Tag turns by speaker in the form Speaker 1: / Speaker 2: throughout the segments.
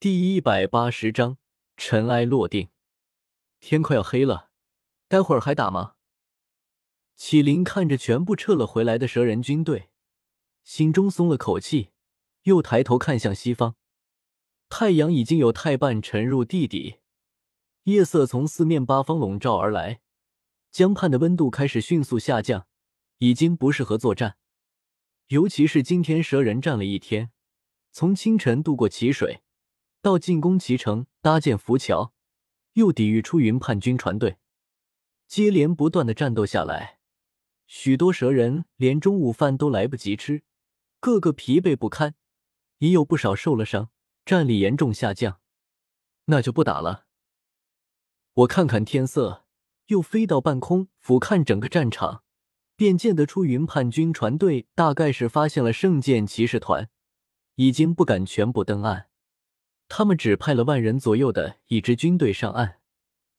Speaker 1: 第一百八十章尘埃落定。天快要黑了，待会儿还打吗？启灵看着全部撤了回来的蛇人军队，心中松了口气，又抬头看向西方，太阳已经有太半沉入地底，夜色从四面八方笼罩而来，江畔的温度开始迅速下降，已经不适合作战。尤其是今天蛇人战了一天，从清晨渡过奇水。到进攻齐城，搭建浮桥，又抵御出云叛军船队，接连不断的战斗下来，许多蛇人连中午饭都来不及吃，个个疲惫不堪，也有不少受了伤，战力严重下降。那就不打了。我看看天色，又飞到半空俯瞰整个战场，便见得出云叛军船队大概是发现了圣剑骑士团，已经不敢全部登岸。他们只派了万人左右的一支军队上岸，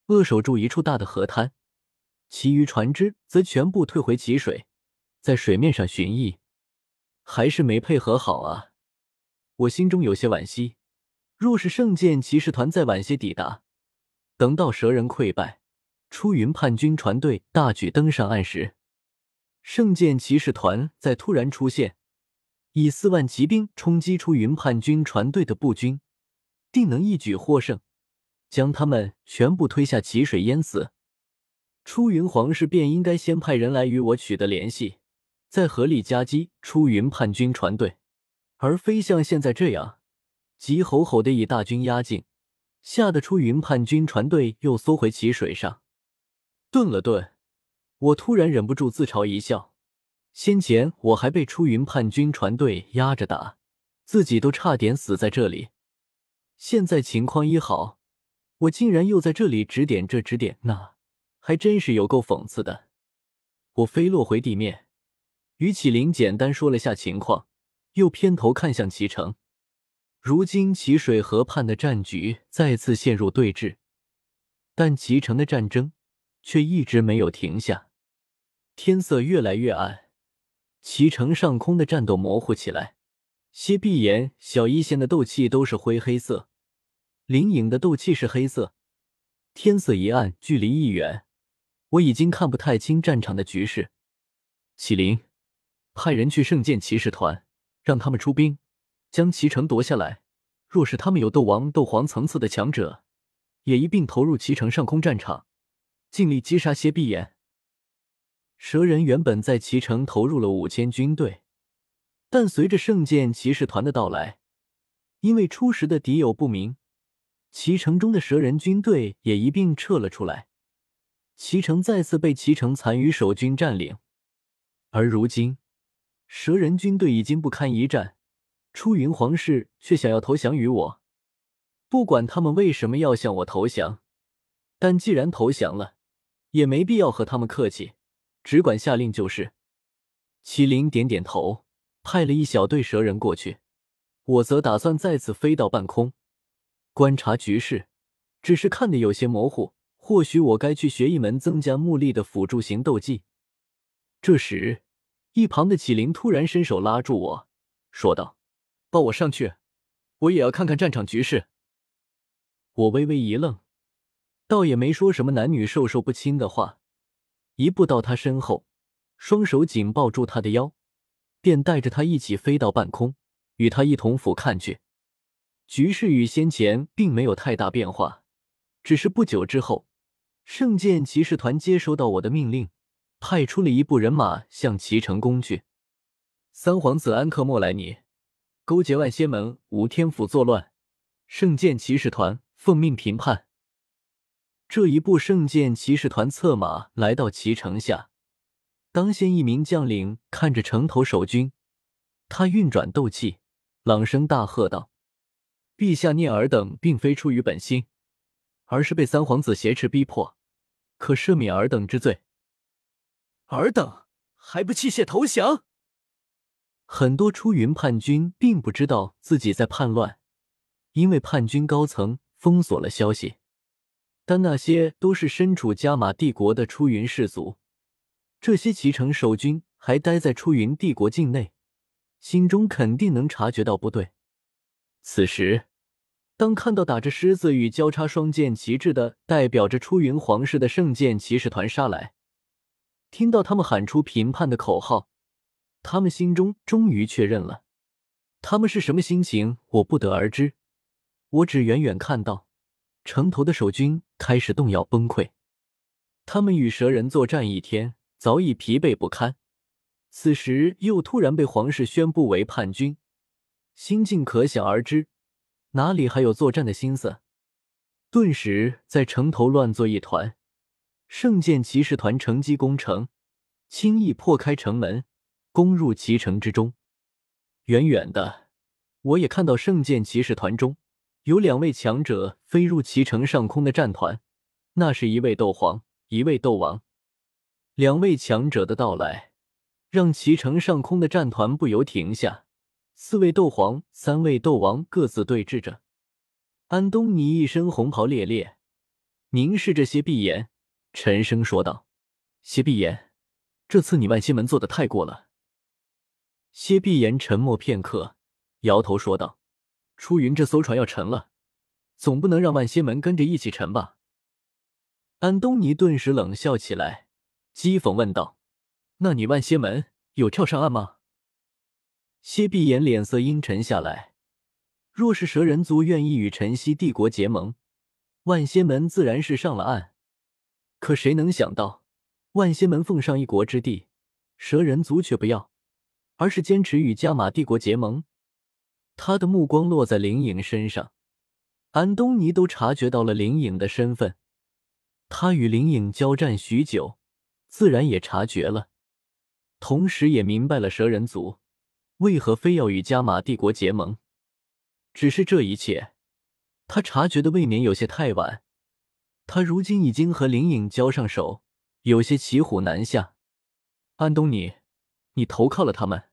Speaker 1: 扼守住一处大的河滩，其余船只则全部退回齐水，在水面上巡弋，还是没配合好啊！我心中有些惋惜。若是圣剑骑士团再晚些抵达，等到蛇人溃败，出云叛军船队大举登上岸时，圣剑骑士团再突然出现，以四万骑兵冲击出云叛军船队的步军。定能一举获胜，将他们全部推下奇水淹死。出云皇室便应该先派人来与我取得联系，再合力夹击出云叛军船队，而非像现在这样急吼吼的以大军压境，吓得出云叛军船队又缩回奇水上。顿了顿，我突然忍不住自嘲一笑：先前我还被出云叛军船队压着打，自己都差点死在这里。现在情况一好，我竟然又在这里指点这指点那，还真是有够讽刺的。我飞落回地面，与启灵简单说了下情况，又偏头看向齐城。如今齐水河畔的战局再次陷入对峙，但齐城的战争却一直没有停下。天色越来越暗，齐城上空的战斗模糊起来。谢碧岩、小一仙的斗气都是灰黑色，灵影的斗气是黑色。天色一暗，距离一远，我已经看不太清战场的局势。启灵，派人去圣剑骑士团，让他们出兵，将齐城夺下来。若是他们有斗王、斗皇层次的强者，也一并投入齐城上空战场，尽力击杀谢碧眼。蛇人原本在齐城投入了五千军队。但随着圣剑骑士团的到来，因为初时的敌友不明，齐城中的蛇人军队也一并撤了出来。齐城再次被齐城残余守军占领，而如今蛇人军队已经不堪一战，出云皇室却想要投降于我。不管他们为什么要向我投降，但既然投降了，也没必要和他们客气，只管下令就是。麒麟点点头。派了一小队蛇人过去，我则打算再次飞到半空观察局势，只是看得有些模糊。或许我该去学一门增加目力的辅助型斗技。这时，一旁的启灵突然伸手拉住我，说道：“抱我上去，我也要看看战场局势。”我微微一愣，倒也没说什么男女授受不亲的话，一步到他身后，双手紧抱住他的腰。便带着他一起飞到半空，与他一同俯瞰去。局势与先前并没有太大变化，只是不久之后，圣剑骑士团接收到我的命令，派出了一部人马向齐城攻去。三皇子安克莫莱尼勾结万仙门吴天府作乱，圣剑骑士团奉命平叛。这一部圣剑骑士团策马来到齐城下。当先一名将领看着城头守军，他运转斗气，朗声大喝道：“陛下念尔等并非出于本心，而是被三皇子挟持逼迫，可赦免尔等之罪。尔等还不弃械投降？”很多出云叛军并不知道自己在叛乱，因为叛军高层封锁了消息。但那些都是身处加玛帝国的出云氏族。这些骑城守军还待在出云帝国境内，心中肯定能察觉到不对。此时，当看到打着狮子与交叉双剑旗帜的代表着出云皇室的圣剑骑士团杀来，听到他们喊出评判的口号，他们心中终于确认了。他们是什么心情，我不得而知。我只远远看到城头的守军开始动摇崩溃。他们与蛇人作战一天，早已疲惫不堪，此时又突然被皇室宣布为叛军，心境可想而知。哪里还有作战的心思？顿时在城头乱作一团。圣剑骑士团乘机攻城，轻易破开城门，攻入骑城之中。远远的，我也看到圣剑骑士团中有两位强者飞入骑城上空的战团，那是一位斗皇，一位斗王。两位强者的到来，让骑城上空的战团不由停下。四位斗皇，三位斗王各自对峙着。安东尼一身红袍猎猎，凝视着谢碧言，沉声说道：“谢碧言，这次你万仙门做的太过了。”谢碧言沉默片刻，摇头说道：“出云这艘船要沉了，总不能让万仙门跟着一起沉吧？”安东尼顿时冷笑起来，讥讽问道：“那你万仙门有跳上岸吗？”谢碧眼脸色阴沉下来。若是蛇人族愿意与晨曦帝国结盟，万仙门自然是上了岸。可谁能想到，万仙门奉上一国之地，蛇人族却不要，而是坚持与加玛帝国结盟。他的目光落在灵影身上，安东尼都察觉到了灵影的身份。他与灵影交战许久，自然也察觉了，同时也明白了蛇人族。为何非要与加玛帝国结盟？只是这一切，他察觉的未免有些太晚。他如今已经和灵影交上手，有些骑虎难下。安东尼，你投靠了他们？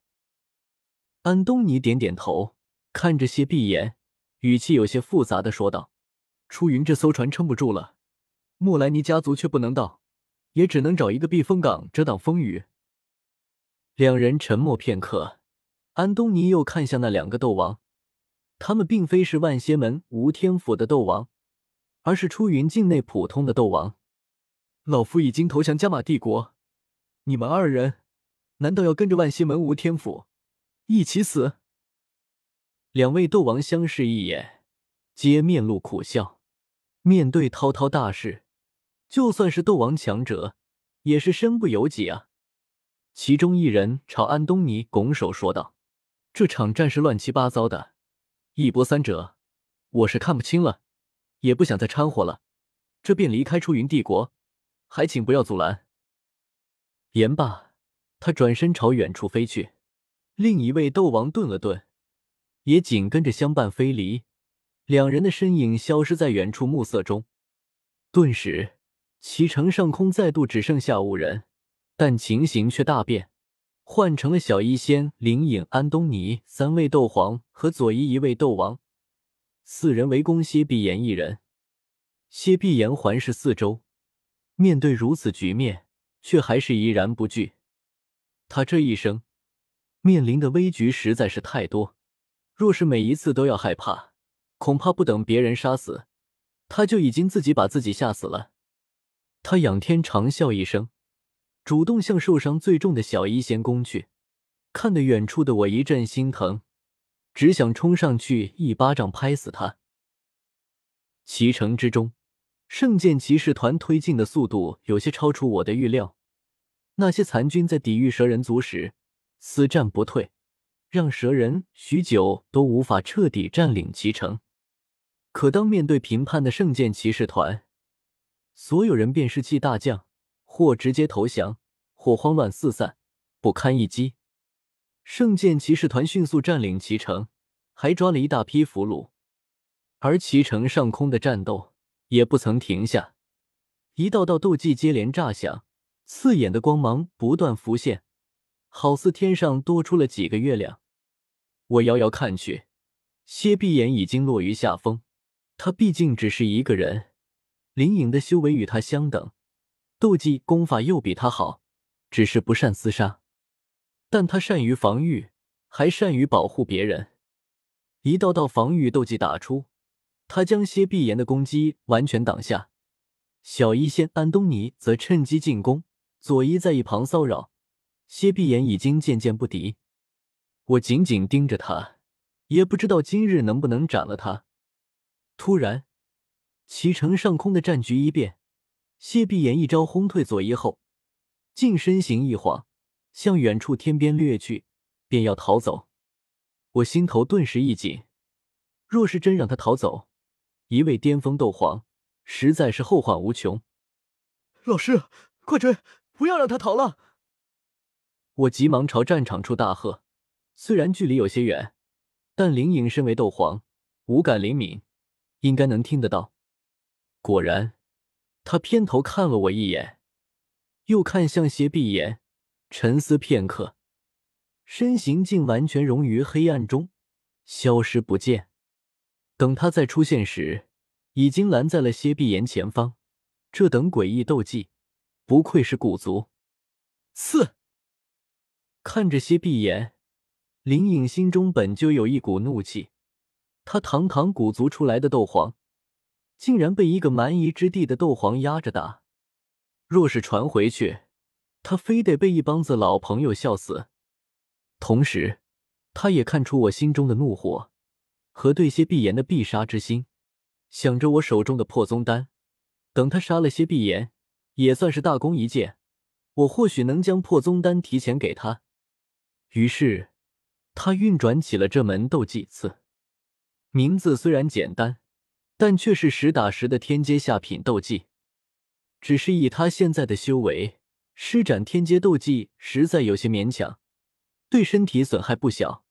Speaker 1: 安东尼点点头，看着谢碧言，语气有些复杂的说道：“出云这艘船撑不住了，莫莱尼家族却不能到，也只能找一个避风港遮挡风雨。”两人沉默片刻。安东尼又看向那两个斗王，他们并非是万仙门无天府的斗王，而是出云境内普通的斗王。老夫已经投降加玛帝国，你们二人难道要跟着万仙门无天府一起死？两位斗王相视一眼，皆面露苦笑。面对滔滔大事，就算是斗王强者，也是身不由己啊。其中一人朝安东尼拱手说道。这场战事乱七八糟的，一波三折，我是看不清了，也不想再掺和了，这便离开出云帝国，还请不要阻拦。言罢，他转身朝远处飞去。另一位斗王顿了顿，也紧跟着相伴飞离，两人的身影消失在远处暮色中。顿时，齐城上空再度只剩下五人，但情形却大变。换成了小医仙、灵影、安东尼三位斗皇和左一一位斗王，四人围攻谢碧言一人。谢碧言环视四周，面对如此局面，却还是怡然不惧。他这一生面临的危局实在是太多，若是每一次都要害怕，恐怕不等别人杀死，他就已经自己把自己吓死了。他仰天长啸一声。主动向受伤最重的小医仙攻去，看得远处的我一阵心疼，只想冲上去一巴掌拍死他。骑城之中，圣剑骑士团推进的速度有些超出我的预料。那些残军在抵御蛇人族时死战不退，让蛇人许久都无法彻底占领骑城。可当面对平叛的圣剑骑士团，所有人便士气大降。或直接投降，或慌乱四散，不堪一击。圣剑骑士团迅速占领齐城，还抓了一大批俘虏。而齐城上空的战斗也不曾停下，一道道斗技接连炸响，刺眼的光芒不断浮现，好似天上多出了几个月亮。我遥遥看去，蝎碧眼已经落于下风。他毕竟只是一个人，灵隐的修为与他相等。斗技功法又比他好，只是不善厮杀，但他善于防御，还善于保护别人。一道道防御斗技打出，他将蝎碧岩的攻击完全挡下，小医仙安东尼则趁机进攻，佐伊在一旁骚扰。蝎碧岩已经渐渐不敌，我紧紧盯着他，也不知道今日能不能斩了他。突然，齐城上空的战局一变，谢碧炎一招轰退佐伊后，竟身形一晃，向远处天边掠去，便要逃走。我心头顿时一紧。若是真让他逃走，一位巅峰斗皇实在是后患无穷。
Speaker 2: 老师，快追，不要让他逃了！
Speaker 1: 我急忙朝战场处大喝。虽然距离有些远，但灵隐身为斗皇，五感灵敏，应该能听得到。果然，他偏头看了我一眼，又看向斜碧眼，沉思片刻，身形竟完全融于黑暗中，消失不见。等他再出现时，已经拦在了谢碧岩前方。这等诡异斗技，不愧是古族。
Speaker 2: 四
Speaker 1: 看着谢碧岩，林颖心中本就有一股怒气。他堂堂古族出来的斗皇，竟然被一个蛮夷之地的斗皇压着打。若是传回去，他非得被一帮子老朋友笑死。同时，他也看出我心中的怒火。和对谢碧炎的必杀之心，想着我手中的破宗丹，等他杀了谢碧炎，也算是大功一件。我或许能将破宗丹提前给他。于是，他运转起了这门斗技刺，名字虽然简单，但却是实打实的天阶下品斗技。只是以他现在的修为，施展天阶斗技实在有些勉强，对身体损害不小。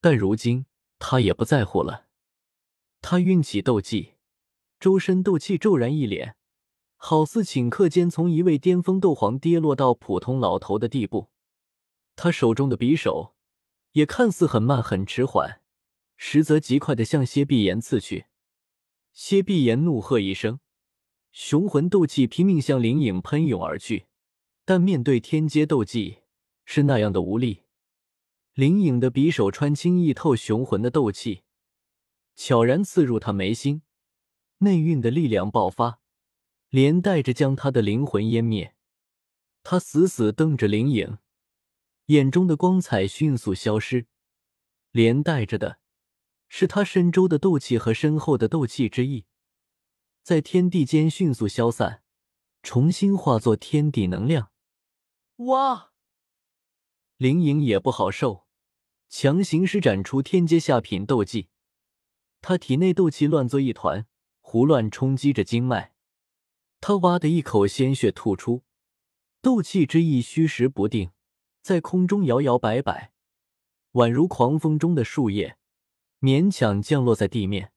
Speaker 1: 但如今。他也不在乎了，他运起斗技，周身斗气骤然一敛，好似顷刻间从一位巅峰斗皇跌落到普通老头的地步。他手中的匕首也看似很慢很迟缓，实则极快的向谢碧炎刺去。谢碧炎怒喝一声，雄浑斗气拼命向灵影喷涌而去，但面对天阶斗技是那样的无力。灵影的匕首穿清易透雄浑的斗气，悄然刺入他眉心，内蕴的力量爆发，连带着将他的灵魂湮灭。他死死瞪着灵影，眼中的光彩迅速消失，连带着的是他身周的斗气和身后的斗气之意，在天地间迅速消散，重新化作天地能量。
Speaker 2: 哇！
Speaker 1: 灵影也不好受。强行施展出天阶下品斗技，他体内斗气乱作一团，胡乱冲击着经脉。他哇的一口鲜血吐出，斗气之意虚实不定，在空中摇摇摆摆，宛如狂风中的树叶，勉强降落在地面。